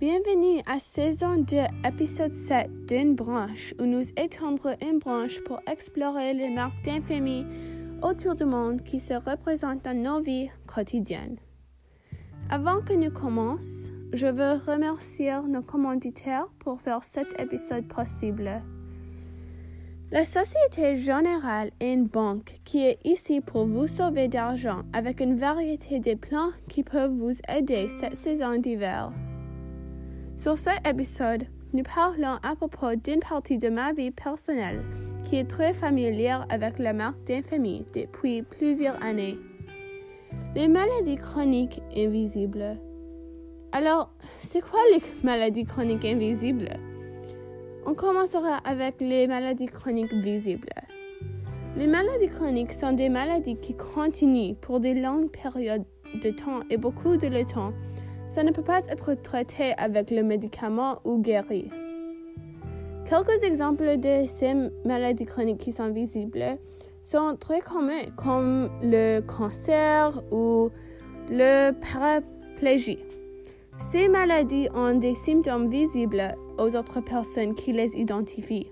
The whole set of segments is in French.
Bienvenue à saison 2, épisode 7 d'une branche où nous étendrons une branche pour explorer les marques d'infamie autour du monde qui se représentent dans nos vies quotidiennes. Avant que nous commencions, je veux remercier nos commanditaires pour faire cet épisode possible. La Société Générale est une banque qui est ici pour vous sauver d'argent avec une variété de plans qui peuvent vous aider cette saison d'hiver. Sur cet épisode, nous parlons à propos d'une partie de ma vie personnelle qui est très familière avec la marque d'infamie depuis plusieurs années. Les maladies chroniques invisibles. Alors, c'est quoi les maladies chroniques invisibles? On commencera avec les maladies chroniques visibles. Les maladies chroniques sont des maladies qui continuent pour des longues périodes de temps et beaucoup de temps. Ça ne peut pas être traité avec le médicament ou guéri. Quelques exemples de ces maladies chroniques qui sont visibles sont très communs, comme le cancer ou le paraplégie. Ces maladies ont des symptômes visibles aux autres personnes qui les identifient.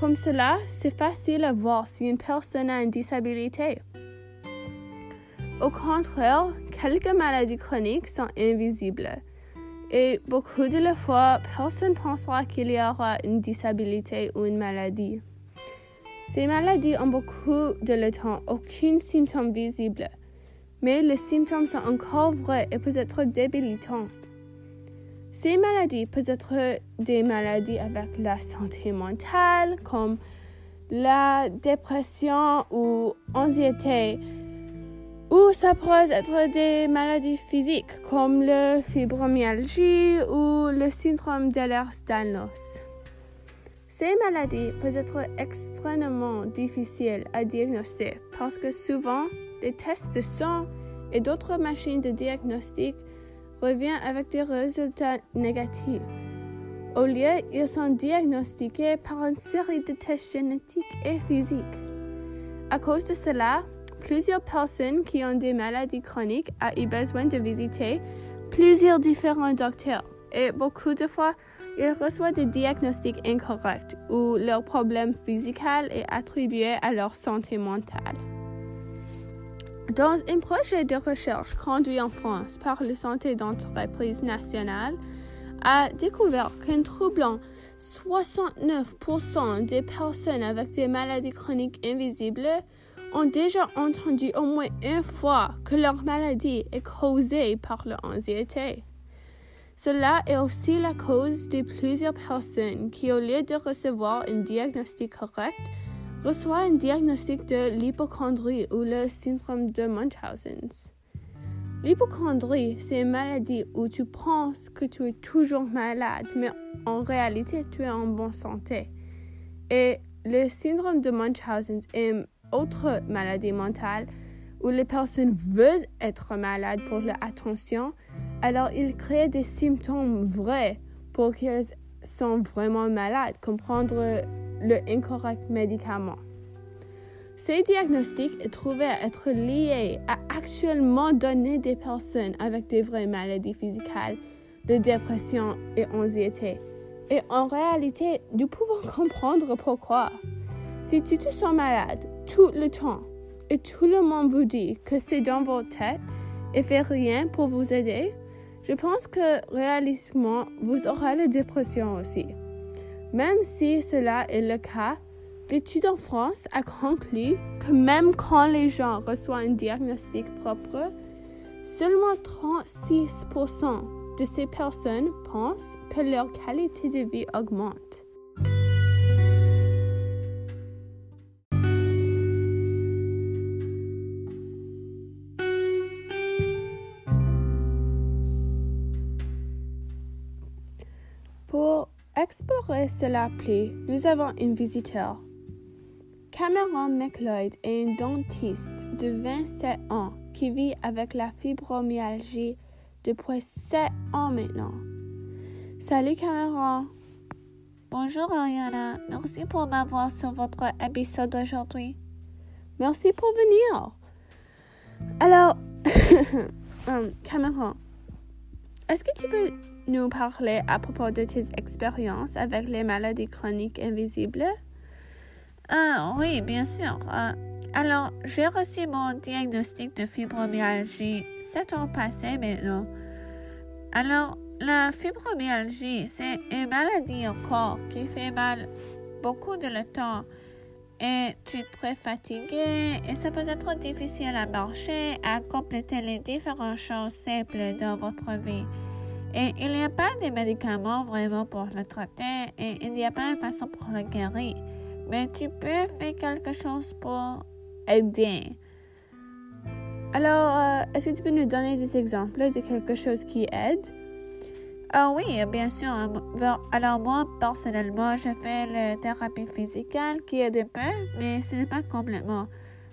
Comme cela, c'est facile à voir si une personne a une disabilité. Au contraire, quelques maladies chroniques sont invisibles et beaucoup de fois, personne pensera qu'il y aura une disabilité ou une maladie. Ces maladies ont beaucoup de le temps aucun symptôme visible, mais les symptômes sont encore vrais et peuvent être débilitants. Ces maladies peuvent être des maladies avec la santé mentale, comme la dépression ou l'anxiété, ou ça pourrait être des maladies physiques comme le fibromyalgie ou le syndrome d'Ehlers-Danlos. Ces maladies peuvent être extrêmement difficiles à diagnostiquer parce que souvent les tests de sang et d'autres machines de diagnostic revient avec des résultats négatifs. Au lieu, ils sont diagnostiqués par une série de tests génétiques et physiques. À cause de cela, plusieurs personnes qui ont des maladies chroniques ont eu besoin de visiter plusieurs différents docteurs et beaucoup de fois, ils reçoivent des diagnostics incorrects ou leur problème physique est attribué à leur santé mentale. Dans un projet de recherche conduit en France par le Santé d'entreprise nationale, a découvert qu'un troublant 69% des personnes avec des maladies chroniques invisibles ont déjà entendu au moins une fois que leur maladie est causée par l'anxiété. Cela est aussi la cause de plusieurs personnes qui, au lieu de recevoir un diagnostic correct, reçoit un diagnostic de l'hypochondrie ou le syndrome de Munchausen. L'hypochondrie, c'est une maladie où tu penses que tu es toujours malade, mais en réalité, tu es en bonne santé. Et le syndrome de Munchausen est autre maladie mentale où les personnes veulent être malades pour leur attention, alors ils créent des symptômes vrais pour qu'ils sont vraiment malades, comprendre le incorrect médicament. Ces diagnostics est trouvé à être liés à actuellement donner des personnes avec des vraies maladies physiques, de dépression et anxiété. Et en réalité, nous pouvons comprendre pourquoi. Si tu te sens malade tout le temps et tout le monde vous dit que c'est dans votre tête et fait rien pour vous aider, je pense que réalistiquement, vous aurez la dépression aussi. Même si cela est le cas, l'étude en France a conclu que même quand les gens reçoivent un diagnostic propre, seulement 36% de ces personnes pensent que leur qualité de vie augmente. Explorer cela plus, nous avons un visiteur. Cameron McLeod est un dentiste de 27 ans qui vit avec la fibromyalgie depuis 7 ans maintenant. Salut Cameron. Bonjour Ariana, merci pour m'avoir sur votre épisode aujourd'hui. Merci pour venir. Alors, um, Cameron, est-ce que tu peux nous parler à propos de tes expériences avec les maladies chroniques invisibles? Ah, oui, bien sûr. Euh, alors, j'ai reçu mon diagnostic de fibromyalgie sept ans passés maintenant. Alors, la fibromyalgie, c'est une maladie au corps qui fait mal beaucoup de le temps. Et tu es très fatigué et ça peut être difficile à marcher, à compléter les différentes choses simples dans votre vie. Et il n'y a pas de médicaments vraiment pour le traiter et il n'y a pas une façon pour le guérir. Mais tu peux faire quelque chose pour aider. Alors, euh, est-ce que tu peux nous donner des exemples de quelque chose qui aide? Ah oui, bien sûr. Alors moi, personnellement, je fais la thérapie physique qui aide un peu, mais ce n'est pas complètement.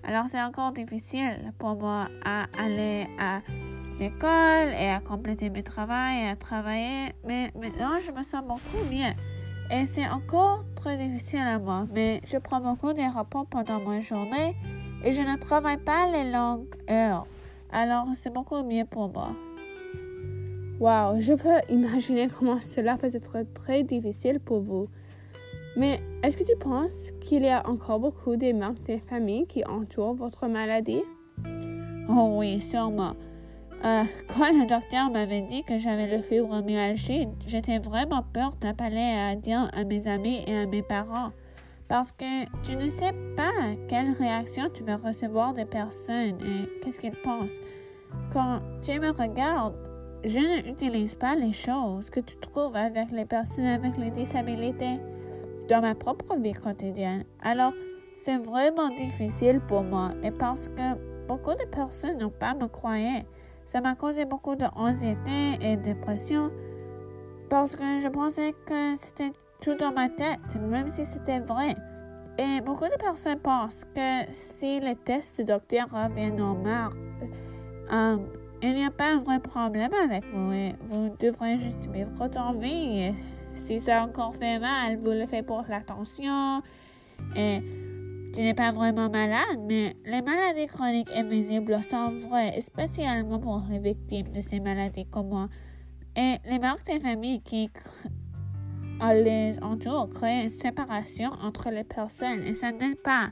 Alors c'est encore difficile pour moi à aller à l'école et à compléter mes travaux et à travailler, mais maintenant je me sens beaucoup mieux. Et c'est encore très difficile à moi, mais je prends beaucoup de rapports pendant ma journée et je ne travaille pas les longues heures. Alors c'est beaucoup mieux pour moi. Wow, je peux imaginer comment cela peut être très difficile pour vous. Mais est-ce que tu penses qu'il y a encore beaucoup de manques de famille qui entourent votre maladie? Oh oui, sûrement. Euh, quand le docteur m'avait dit que j'avais le fibromyalgie, j'étais vraiment peur d'appeler à dire à mes amis et à mes parents. Parce que tu ne sais pas quelle réaction tu vas recevoir des personnes et qu'est-ce qu'ils pensent. Quand tu me regardes, je n'utilise pas les choses que tu trouves avec les personnes avec les disabilités dans ma propre vie quotidienne. Alors, c'est vraiment difficile pour moi et parce que beaucoup de personnes n'ont pas me croyaient. Ça m'a causé beaucoup d'anxiété et de dépression parce que je pensais que c'était tout dans ma tête, même si c'était vrai. Et beaucoup de personnes pensent que si les tests du docteur reviennent normaux, euh, il n'y a pas un vrai problème avec vous et vous devrez juste vivre votre vie. si ça encore fait mal, vous le faites pour l'attention et tu n'es pas vraiment malade, mais les maladies chroniques invisibles sont vraies, spécialement pour les victimes de ces maladies comme moi. Et les marques des familles qui les entourent créent une séparation entre les personnes et ça n'aide pas.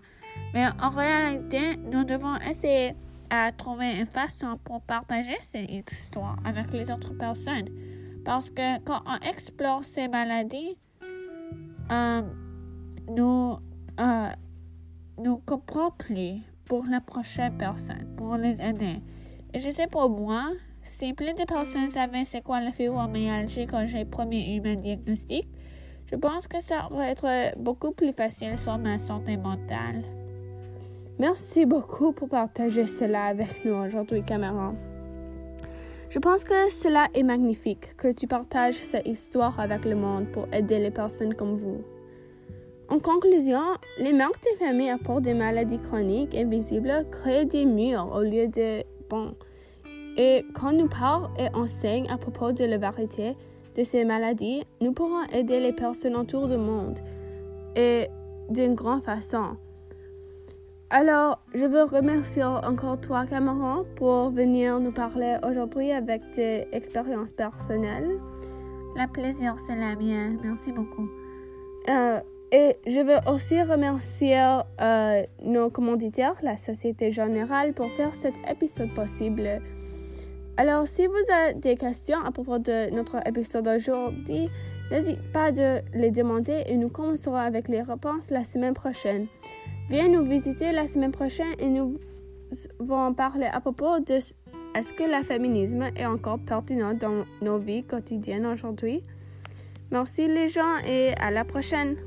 Mais en réalité, nous devons essayer à trouver une façon pour partager cette histoire avec les autres personnes. Parce que quand on explore ces maladies, euh, nous, euh, nous comprenons plus pour la prochaine personne, pour les aider. Et je sais pour moi, si plus de personnes savaient c'est quoi la fibromyalgie quand j'ai premier eu mon diagnostic, je pense que ça va être beaucoup plus facile sur ma santé mentale. Merci beaucoup pour partager cela avec nous aujourd'hui, Cameron. Je pense que cela est magnifique que tu partages cette histoire avec le monde pour aider les personnes comme vous. En conclusion, les marques des familles apportent des maladies chroniques invisibles créent des murs au lieu de ponts. Et quand nous parlons et enseignons à propos de la vérité de ces maladies, nous pourrons aider les personnes autour du monde et d'une grande façon. Alors, je veux remercier encore toi, Cameron, pour venir nous parler aujourd'hui avec tes expériences personnelles. La plaisir, c'est la mienne. Merci beaucoup. Euh, et je veux aussi remercier euh, nos commanditaires, la Société Générale, pour faire cet épisode possible. Alors, si vous avez des questions à propos de notre épisode d'aujourd'hui, n'hésitez pas de les demander et nous commencerons avec les réponses la semaine prochaine. Viens nous visiter la semaine prochaine et nous allons parler à propos de est-ce que le féminisme est encore pertinent dans nos vies quotidiennes aujourd'hui? Merci les gens et à la prochaine.